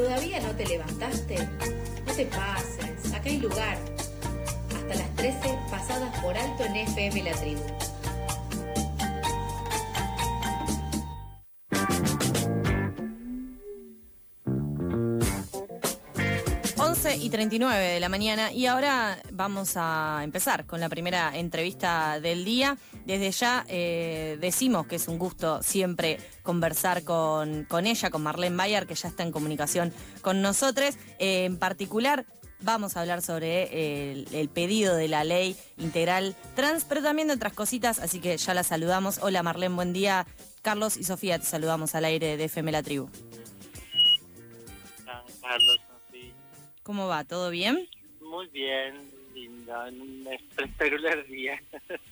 ¿Todavía no te levantaste? No te pases, acá hay lugar. Hasta las 13 pasadas por alto en FM La Tribu. Y 39 de la mañana y ahora vamos a empezar con la primera entrevista del día. Desde ya eh, decimos que es un gusto siempre conversar con, con ella, con Marlene Bayer, que ya está en comunicación con nosotros. Eh, en particular, vamos a hablar sobre eh, el, el pedido de la ley integral trans, pero también de otras cositas, así que ya la saludamos. Hola Marlene, buen día. Carlos y Sofía, te saludamos al aire de FM La Tribu. ¿Cómo va? ¿Todo bien? Muy bien, lindo, un espectacular día.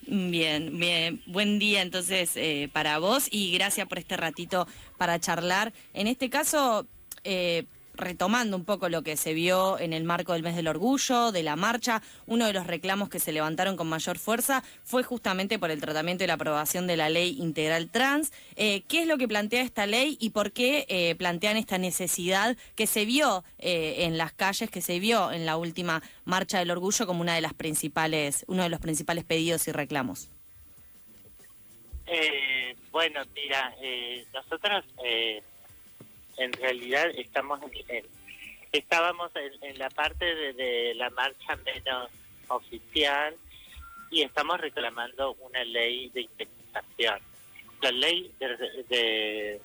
Bien, bien. Buen día entonces eh, para vos y gracias por este ratito para charlar. En este caso, eh, retomando un poco lo que se vio en el marco del mes del orgullo, de la marcha, uno de los reclamos que se levantaron con mayor fuerza fue justamente por el tratamiento y la aprobación de la ley integral trans. Eh, ¿Qué es lo que plantea esta ley y por qué eh, plantean esta necesidad que se vio eh, en las calles, que se vio en la última marcha del orgullo como una de las principales, uno de los principales pedidos y reclamos? Bueno, mira, nosotros en realidad estamos en, estábamos en, en la parte de, de la marcha menos oficial y estamos reclamando una ley de indemnización. La ley de, de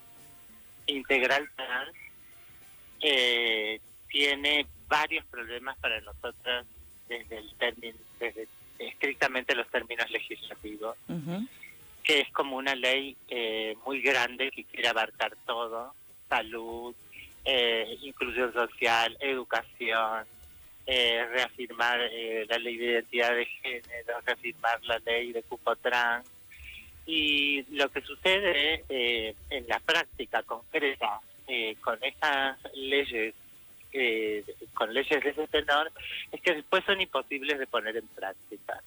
integral trans eh, tiene varios problemas para nosotros desde el término, desde estrictamente los términos legislativos que es como una ley eh, muy grande que quiere abarcar todo, salud, eh, inclusión social, educación, eh, reafirmar eh, la ley de identidad de género, reafirmar la ley de cupo trans. Y lo que sucede eh, en la práctica concreta eh, con estas leyes, eh, con leyes de ese tenor, es que después son imposibles de poner en práctica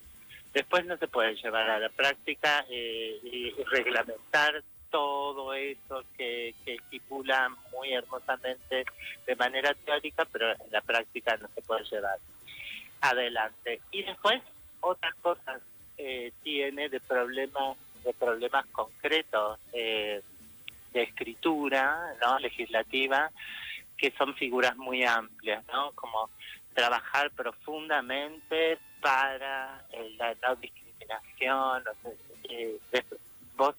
después no se puede llevar a la práctica y reglamentar todo eso que, que estipula muy hermosamente de manera teórica, pero en la práctica no se puede llevar adelante. Y después otras cosas eh, tiene de problemas de problemas concretos eh, de escritura, no legislativa, que son figuras muy amplias, ¿no? Como trabajar profundamente para eh, la no discriminación. o sea, eh, vos,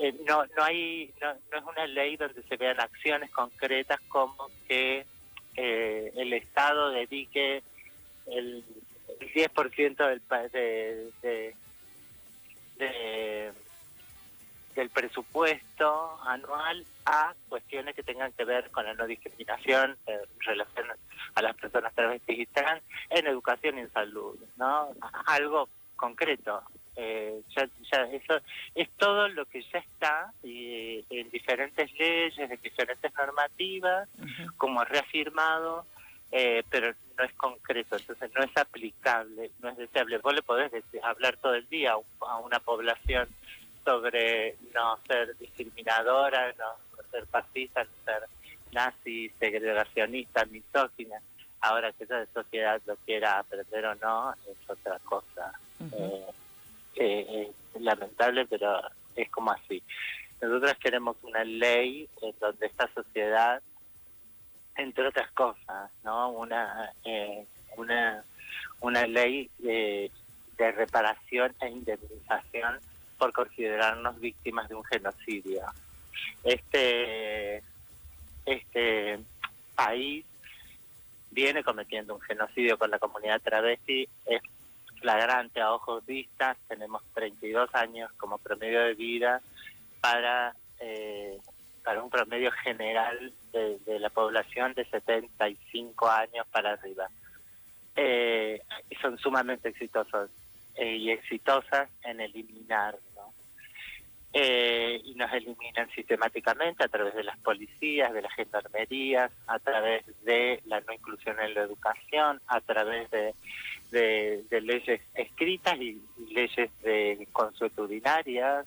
eh, no, no hay, no, no es una ley donde se vean acciones concretas como que eh, el Estado dedique el, el 10% del, de, de, de- del presupuesto anual a cuestiones que tengan que ver con la no discriminación en relación a las personas travestis y trans en educación y en salud, ¿no? Algo concreto. Eh, ya, ya eso es todo lo que ya está y, en diferentes leyes, en diferentes normativas, como reafirmado, eh, pero no es concreto, entonces no es aplicable, no es deseable. Vos le podés decir- hablar todo el día a, un- a una población sobre no ser discriminadora, no, ser fascista, no ser nazi, segregacionista, misógina. Ahora que esa sociedad lo quiera aprender o no, es otra cosa. Eh, eh, lamentable, pero es como así. Nosotros queremos una ley en donde esta sociedad, entre otras cosas, no una eh, una una ley de, de reparación e indemnización por considerarnos víctimas de un genocidio. Este este país viene cometiendo un genocidio con la comunidad travesti, es flagrante a ojos vistas, tenemos 32 años como promedio de vida para, eh, para un promedio general de, la población de 75 años para arriba. Eh, son sumamente exitosos eh, y exitosas en eliminar, ¿no? Eh, y nos eliminan sistemáticamente a través de las policías, de las gendarmerías, a través de la no inclusión en la educación, a través de, de, leyes escritas y, y leyes de consuetudinarias,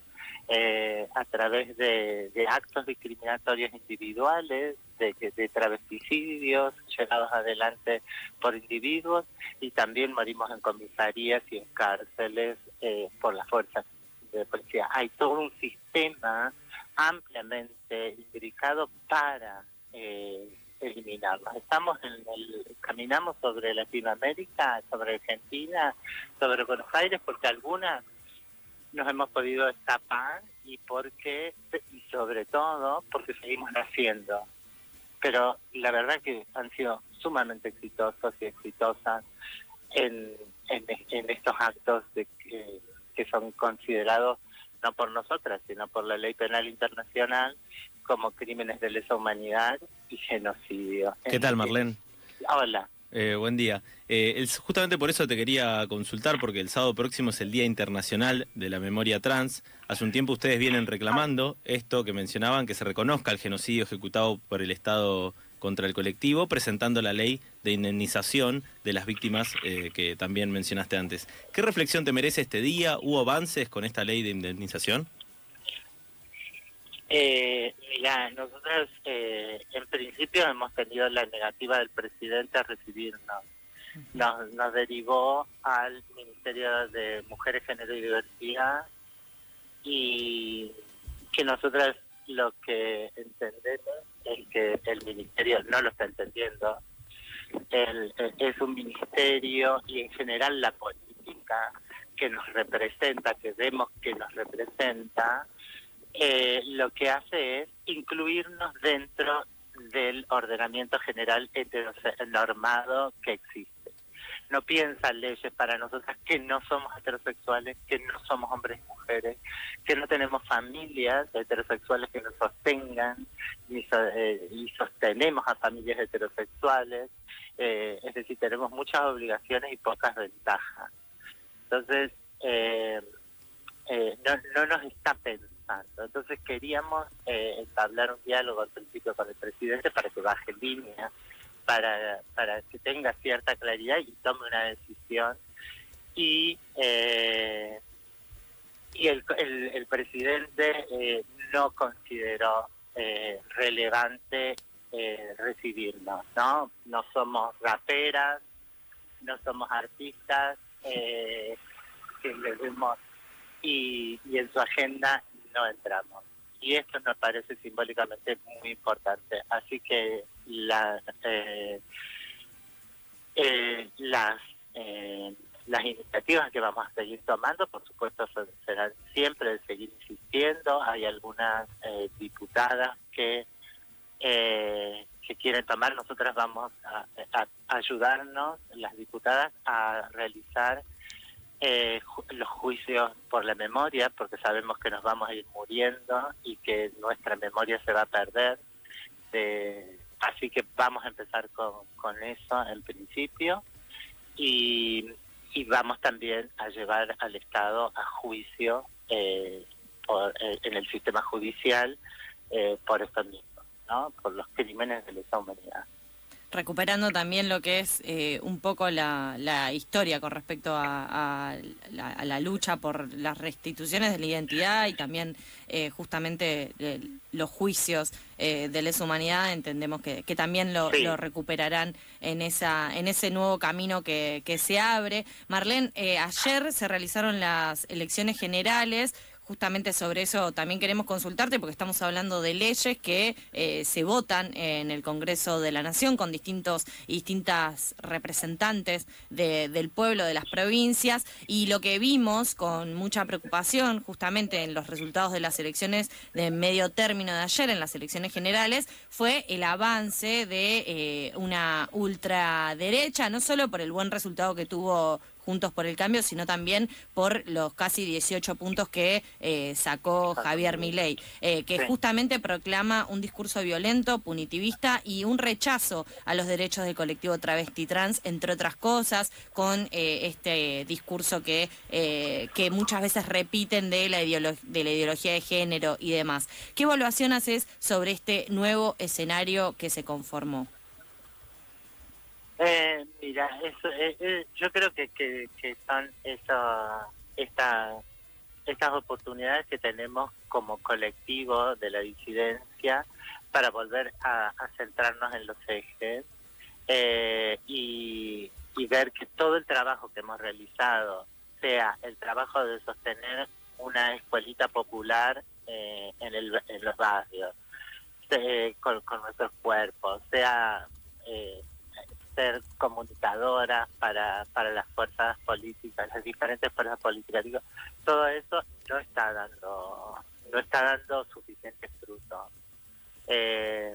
eh, a través de, actos discriminatorios individuales, de, de travesticidios llevados adelante por individuos y también morimos en comisarías y en cárceles eh, por las fuerzas de policía. Hay todo un sistema ampliamente indicado para eh, eliminarlos. Estamos en el, caminamos sobre Latinoamérica, sobre Argentina, sobre Buenos Aires, porque algunas nos hemos podido escapar y porque y sobre todo porque seguimos haciendo. Pero la verdad que han sido sumamente exitosos y exitosas en, estos actos de que son considerados no por nosotras, sino por la ley penal internacional como crímenes de lesa humanidad y genocidio. ¿Qué tal, Marlene? Hola. Eh, buen día. Eh, justamente por eso te quería consultar, porque el sábado próximo es el Día Internacional de la Memoria Trans. Hace un tiempo ustedes vienen reclamando esto que mencionaban, que se reconozca el genocidio ejecutado por el Estado contra el colectivo, presentando la ley de indemnización de las víctimas eh, que también mencionaste antes. ¿Qué reflexión te merece este día? ¿Hubo avances con esta ley de indemnización? Eh, mira, nosotros eh, en principio hemos tenido la negativa del presidente a recibirnos. Nos, nos derivó al Ministerio de Mujeres, Género y Diversidad y que nosotros lo que entendemos es que el ministerio no lo está entendiendo. El, es un ministerio y en general la política que nos representa, que vemos que nos representa, eh, lo que hace es incluirnos dentro del ordenamiento general heteronormado que existe. No piensa leyes para nosotras que no somos heterosexuales, que no somos hombres y mujeres, que no tenemos familias heterosexuales que nos sostengan eh, y sostenemos a familias heterosexuales. Eh, es decir, tenemos muchas obligaciones y pocas ventajas. Entonces, no, no nos está pensando entonces queríamos eh, entablar un diálogo al principio con el presidente para que baje línea, para, para que tenga cierta claridad y tome una decisión. Y, eh, y el, el, presidente eh, no consideró relevante recibirnos, ¿no? No somos raperas, no somos artistas, que vemos y, y en su agenda no entramos. Y esto nos parece simbólicamente muy importante. Así que la, eh, eh, las eh, las iniciativas que vamos a seguir tomando, por supuesto, serán siempre de seguir insistiendo. Hay algunas diputadas que que quieren tomar. Nosotras vamos a ayudarnos, las diputadas, a realizar eh, los juicios por la memoria, porque sabemos que nos vamos a ir muriendo y que nuestra memoria se va a perder. así que vamos a empezar con, con eso en principio y, y, vamos también a llevar al Estado a juicio eh, por, eh, en el sistema judicial eh, por esto mismo, ¿no? por los crímenes de lesa humanidad recuperando también lo que es eh, un poco la, historia con respecto a, la, lucha por las restituciones de la identidad y también eh, justamente eh, los juicios de lesa humanidad, entendemos que, también lo, recuperarán en, esa, en ese nuevo camino que, que se abre. Marlene, ayer se realizaron las elecciones generales justamente sobre eso también queremos consultarte porque estamos hablando de leyes que eh, se votan en el Congreso de la Nación con distintos y distintas representantes del pueblo, de las provincias y lo que vimos con mucha preocupación justamente en los resultados de las elecciones de medio término de ayer, en las elecciones generales, fue el avance de eh, una ultraderecha, no solo por el buen resultado que tuvo Juntos por el Cambio, sino también por los casi 18 puntos que eh, sacó Javier Milei, eh, que justamente proclama un discurso violento, punitivista y un rechazo a los derechos del colectivo travesti trans, entre otras cosas, con eh, este discurso que, que muchas veces repiten de la, de la ideología de género y demás. ¿Qué evaluación haces sobre este nuevo escenario que se conformó? Eh, mira, eso, eh, eh, yo creo que, que, son eso, esta, estas oportunidades que tenemos como colectivo de la disidencia para volver a, centrarnos en los ejes eh, y, ver que todo el trabajo que hemos realizado, sea el trabajo de sostener una escuelita popular eh, en, el, en los barrios, con, con, nuestros cuerpos, sea eh, ser comunicadoras para, para las fuerzas políticas, las diferentes fuerzas políticas. Digo, todo eso no está dando, no está dando suficientes frutos. Eh,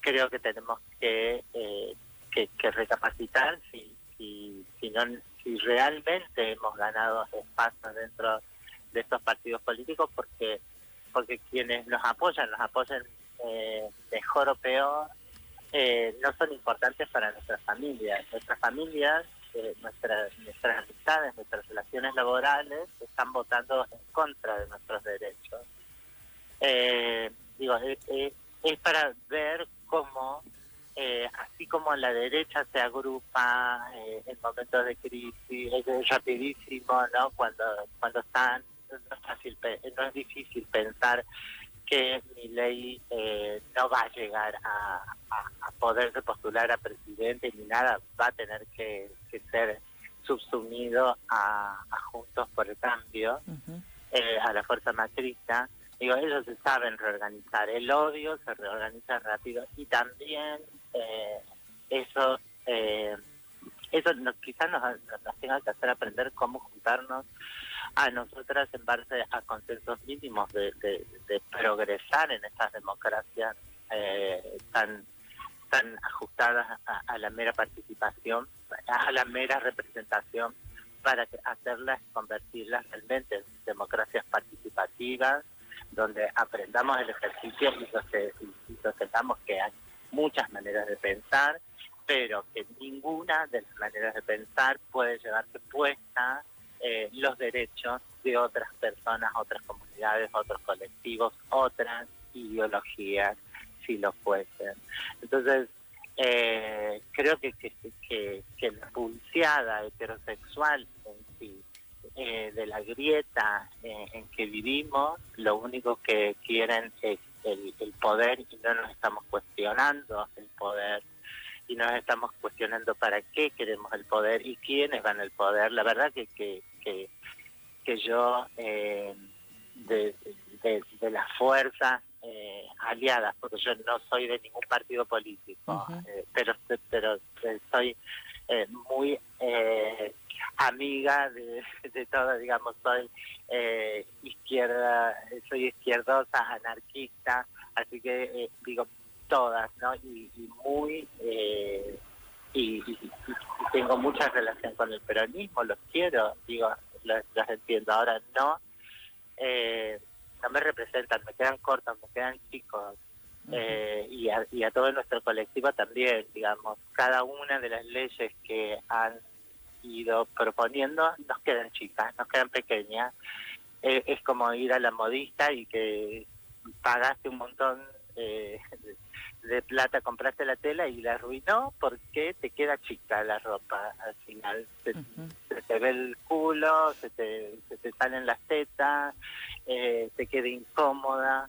creo que tenemos que, eh, que, recapacitar si, si, no, si realmente hemos ganado espacio dentro de estos partidos políticos, porque porque quienes nos apoyan, nos apoyan eh, mejor o peor, eh, no son importantes para nuestras familias. Nuestras familias, eh, nuestras, nuestras amistades, nuestras relaciones laborales están votando en contra de nuestros derechos. Eh, digo, es, para ver cómo, así como la derecha se agrupa en momentos de crisis, es rapidísimo, ¿no? Cuando, cuando están, no es, fácil, no es difícil pensar que mi ley eh, no va a llegar a, a, poderse postular a presidente ni nada, va a tener que, ser subsumido a, Juntos por el Cambio, eh, a la fuerza macrista. Digo, ellos se saben reorganizar. El odio se reorganiza rápido y también eh, eso eso quizás nos, nos tenga que hacer aprender cómo juntarnos a nosotras en base a consensos mínimos de, progresar en estas democracias eh, tan tan ajustadas a, la mera participación, a la mera representación, para hacerlas, convertirlas realmente en democracias participativas, donde aprendamos el ejercicio y, sostengamos que hay muchas maneras de pensar, pero que ninguna de las maneras de pensar puede llevarse puesta eh, los derechos de otras personas, otras comunidades, otros colectivos, otras ideologías, si lo fuesen. Entonces, eh, creo que, que, que, la pulseada heterosexual en sí, eh, de la grieta en que vivimos, lo único que quieren es el poder y no nos estamos cuestionando el poder y nos estamos cuestionando para qué queremos el poder y quiénes van al poder. La verdad que, que, que, yo, eh, de, de, las fuerzas eh, aliadas, porque yo no soy de ningún partido político, eh, pero, pero soy muy amiga de, de todo, digamos, soy izquierda, soy izquierdosa, anarquista, así que digo, todas, ¿no? Y, muy... Eh, y, tengo mucha relación con el peronismo, los quiero, digo, los, entiendo. Ahora no, eh, no me representan, me quedan cortos, me quedan chicos. Eh, y, a, y a todo nuestro colectivo también, digamos, cada una de las leyes que han ido proponiendo nos quedan chicas, nos quedan pequeñas. es como ir a la modista y que pagaste un montón eh, de plata compraste la tela y la arruinó porque te queda chica la ropa al final. Se, te ve el culo, se te, se te salen las tetas, eh, te queda incómoda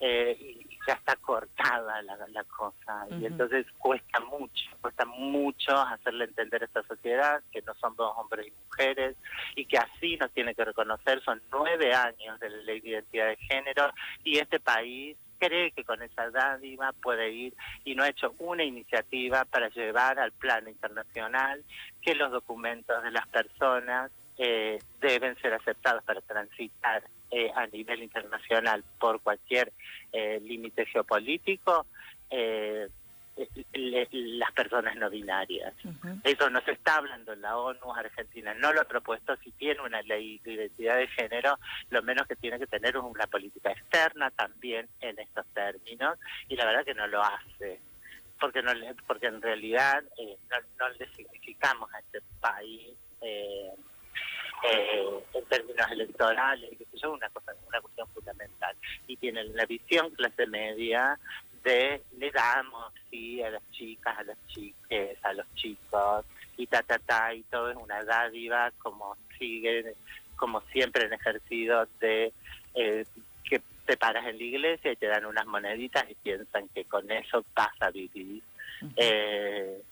eh, y ya está cortada la, la cosa. Y entonces cuesta mucho, cuesta mucho hacerle entender a esta sociedad que no son dos hombres y mujeres y que así nos tiene que reconocer. Son nueve años de la ley de identidad de género y este país cree que con esa dádiva puede ir y no ha hecho una iniciativa para llevar al plano internacional que los documentos de las personas eh, deben ser aceptados para transitar eh, a nivel internacional por cualquier eh, límite geopolítico las personas no binarias. Eso no se está hablando en la ONU, Argentina no lo ha propuesto, si tiene una ley de identidad de género, lo menos que tiene que tener es una política externa también en estos términos, y la verdad que no lo hace porque no porque en realidad eh, no, le significamos a este país eh, eh, en términos electorales que es una cosa una cuestión fundamental. Y tienen la visión clase media de le damos sí a las chicas, a las chiques, a los chicos y ta ta ta y todo es una dádiva como sigue como siempre han ejercido de eh, que te paras en la iglesia y te dan unas moneditas y piensan que con eso vas a vivir. eh,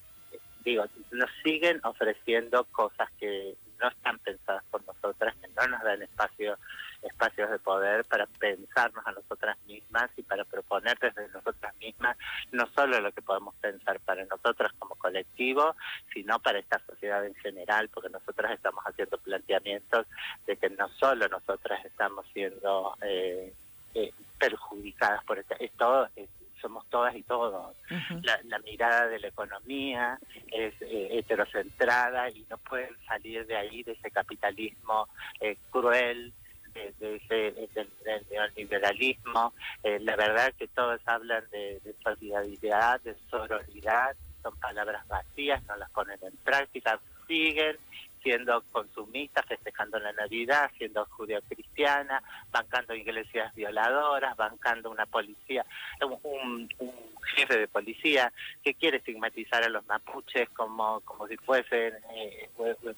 digo, nos siguen ofreciendo cosas que no están pensadas por nosotras, que no nos dan espacio, espacios de poder para pensarnos a nosotras mismas y para proponer desde nosotras mismas no solo lo que podemos pensar para nosotras como colectivo, sino para esta sociedad en general, porque nosotras estamos haciendo planteamientos de que no solo nosotras estamos siendo eh, eh, perjudicadas por esto, es todo, es somos todas y todos. la, la, mirada de la economía es eh, heterocentrada y no pueden salir de ahí, de ese capitalismo eh, cruel, de, de ese, del, del neoliberalismo. Eh, la verdad que todos hablan de, de solidaridad, de sororidad, son palabras vacías, no las ponen en práctica, siguen siendo consumista, festejando la Navidad, siendo judío-cristiana, bancando iglesias violadoras, bancando una policía, un, jefe de policía que quiere estigmatizar a los mapuches como, como si fuesen eh, un,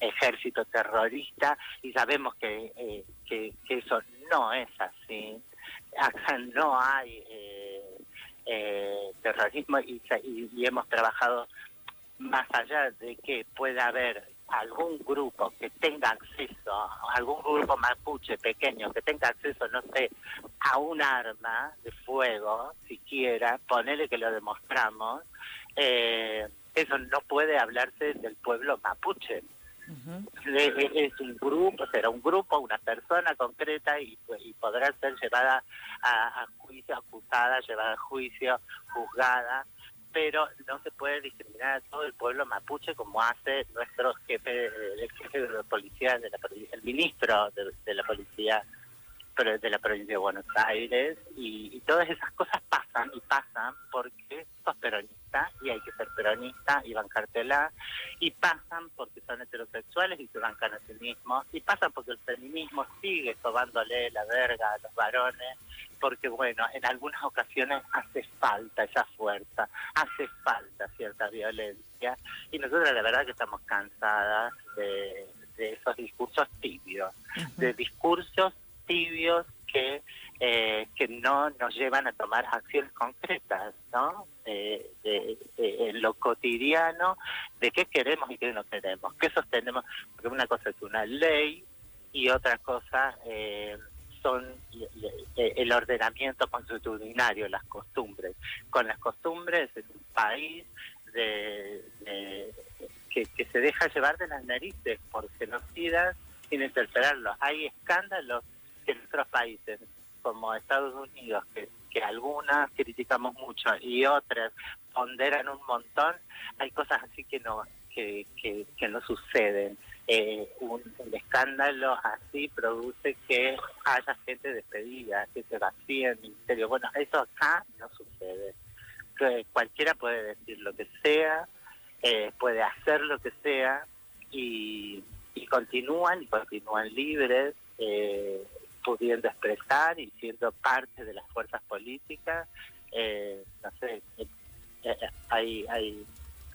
ejército terrorista y sabemos que, eh, que, que, eso no es así. Acá no hay eh, eh terrorismo y hemos trabajado más allá de que pueda haber algún grupo que tenga acceso, algún grupo mapuche pequeño que tenga acceso, no sé, a un arma de fuego, siquiera, ponele que lo demostramos, eh, eso no puede hablarse del pueblo mapuche. Uh -huh. Es un grupo, será un grupo, una persona concreta y, y podrá ser llevada a, a juicio, acusada, llevada a juicio, juzgada pero no se puede discriminar a todo el pueblo mapuche como hace nuestro jefe, el jefe de la policía, de la, el ministro de, la policía de la provincia de Buenos Aires y, y, todas esas cosas pasan y pasan porque sos peronista y hay que ser peronista y bancártela y pasan porque son heterosexuales y se bancan a sí mismos y pasan porque el feminismo sigue sobándole la verga a los varones porque bueno, en algunas ocasiones hace falta esa fuerza, hace falta cierta violencia y nosotros la verdad que estamos cansadas de, de esos discursos tibios, uh -huh. de discursos tibios que eh, que no nos llevan a tomar acciones concretas, ¿no? Eh, en lo cotidiano, de qué queremos y qué no queremos, qué sostenemos, porque una cosa es una ley y otra cosa eh, son el ordenamiento constitucionario, las costumbres. Con las costumbres es un país de, que se deja llevar de las narices por genocidas sin interpelarlos. Hay escándalos que en otros países, como Estados Unidos, que, algunas criticamos mucho y otras ponderan un montón, hay cosas así que no que, que, no suceden. Eh, un, un, escándalo así produce que haya gente despedida, que se vacíe el ministerio. Bueno, eso acá no sucede. Que cualquiera puede decir lo que sea, eh, puede hacer lo que sea y, y continúan y continúan libres. Eh, pudiendo expresar y siendo parte de las fuerzas políticas, eh, no sé, eh, eh, hay, hay,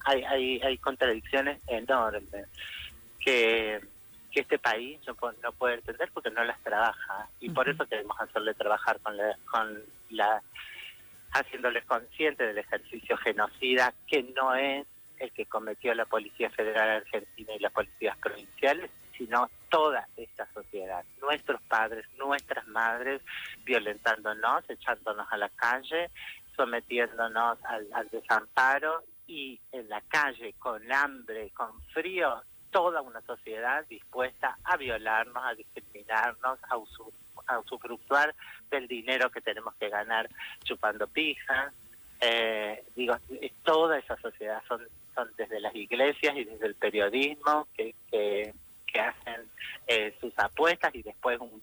hay, hay, hay contradicciones enormes que, que este país no, no puede entender porque no las trabaja y uh -huh. por eso queremos hacerle trabajar con la, con la haciéndoles conscientes del ejercicio genocida que no es el que cometió la Policía Federal Argentina y las policías provinciales, sino toda esta sociedad, nuestros padres, nuestras madres, violentándonos, echándonos a la calle, sometiéndonos al, desamparo y en la calle con hambre, con frío, toda una sociedad dispuesta a violarnos, a discriminarnos, a, usur a usufructuar del dinero que tenemos que ganar chupando pija. Eh, digo, toda esa sociedad son, son desde las iglesias y desde el periodismo que, que que hacen eh, sus apuestas y después un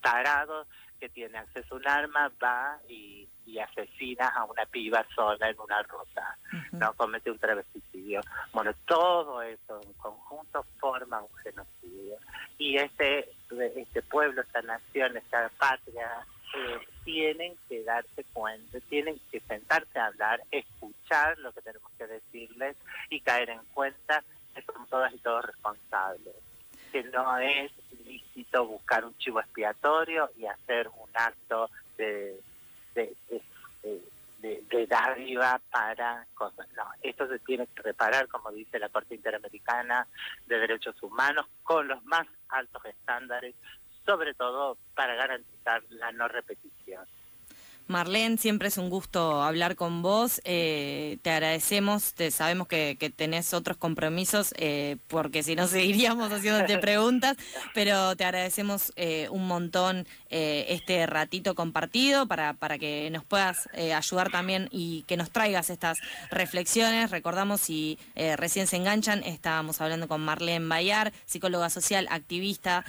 tarado que tiene acceso a un arma va y, y asesina a una piba sola en una ruta, uh -huh. no comete un travesticidio. Bueno, todo eso en conjunto forma un genocidio. Y este, este pueblo, esta nación, esta patria, eh, tienen que darse cuenta, tienen que sentarse a hablar, escuchar lo que tenemos que decirles y caer en cuenta todas y todos responsables. que no es lícito buscar un chivo expiatorio y hacer un acto de, de, de, de dádiva para cosas. No, esto se tiene que reparar, como dice la Corte Interamericana de Derechos Humanos, con los más altos estándares, sobre todo para garantizar la no repetición. Marlene, siempre es un gusto hablar con vos. Eh, te agradecemos, te, sabemos que, tenés otros compromisos, eh, porque si no seguiríamos haciéndote preguntas, pero te agradecemos eh, un montón este ratito compartido para, para que nos puedas ayudar también y que nos traigas estas reflexiones. Recordamos, si recién se enganchan, estábamos hablando con Marlene Bayar, psicóloga social, activista,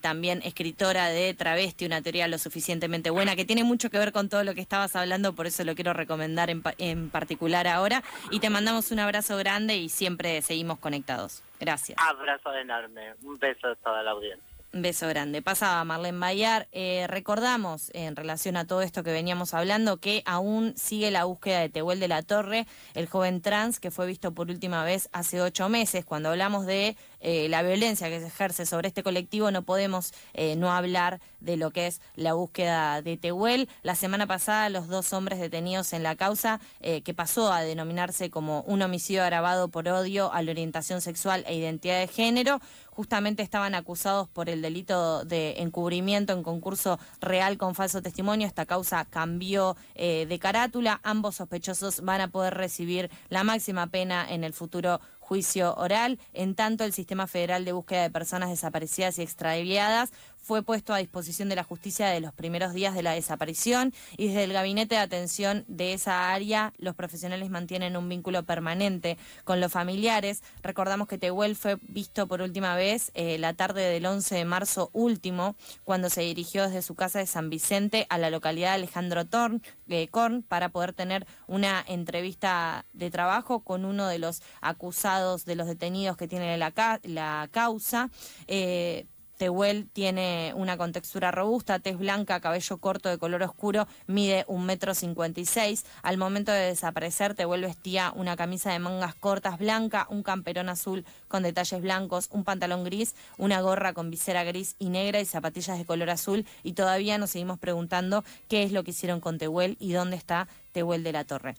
también escritora de Travesti, una teoría lo suficientemente buena, que tiene mucho que ver con todo lo que estabas hablando, por eso lo quiero recomendar en, en particular ahora. Y te mandamos un abrazo grande y siempre seguimos conectados. Gracias. Abrazo enorme. Un beso a toda la audiencia. Un beso grande. Pasaba Marlene Bayar. Eh, recordamos, en relación a todo esto que veníamos hablando, que aún sigue la búsqueda de Tehuel de la Torre, el joven trans que fue visto por última vez hace ocho meses. Cuando hablamos de eh, la violencia que se ejerce sobre este colectivo, no podemos eh, no hablar de lo que es la búsqueda de Tehuel. La semana pasada, los dos hombres detenidos en la causa, que pasó a denominarse como un homicidio agravado por odio a la orientación sexual e identidad de género, justamente estaban acusados por el delito de encubrimiento en concurso real con falso testimonio. Esta causa cambió eh, de carátula. Ambos sospechosos van a poder recibir la máxima pena en el futuro juicio oral. En tanto, el Sistema Federal de Búsqueda de Personas Desaparecidas y Extraviadas fue puesto a disposición de la justicia de los primeros días de la desaparición y desde el gabinete de atención de esa área los profesionales mantienen un vínculo permanente con los familiares. Recordamos que Tehuel fue visto por última vez eh, la tarde del 11 de marzo último cuando se dirigió desde su casa de San Vicente a la localidad de Alejandro Torn, eh, Korn para poder tener una entrevista de trabajo con uno de los acusados de los detenidos que tiene la, la causa. Eh, Tehuel tiene una contextura robusta, tez blanca, cabello corto de color oscuro, mide un metro cincuenta y seis. Al momento de desaparecer, Tehuel vestía una camisa de mangas cortas blanca, un camperón azul con detalles blancos, un pantalón gris, una gorra con visera gris y negra y zapatillas de color azul. Y todavía nos seguimos preguntando qué es lo que hicieron con Tehuel y dónde está Tehuel de la Torre.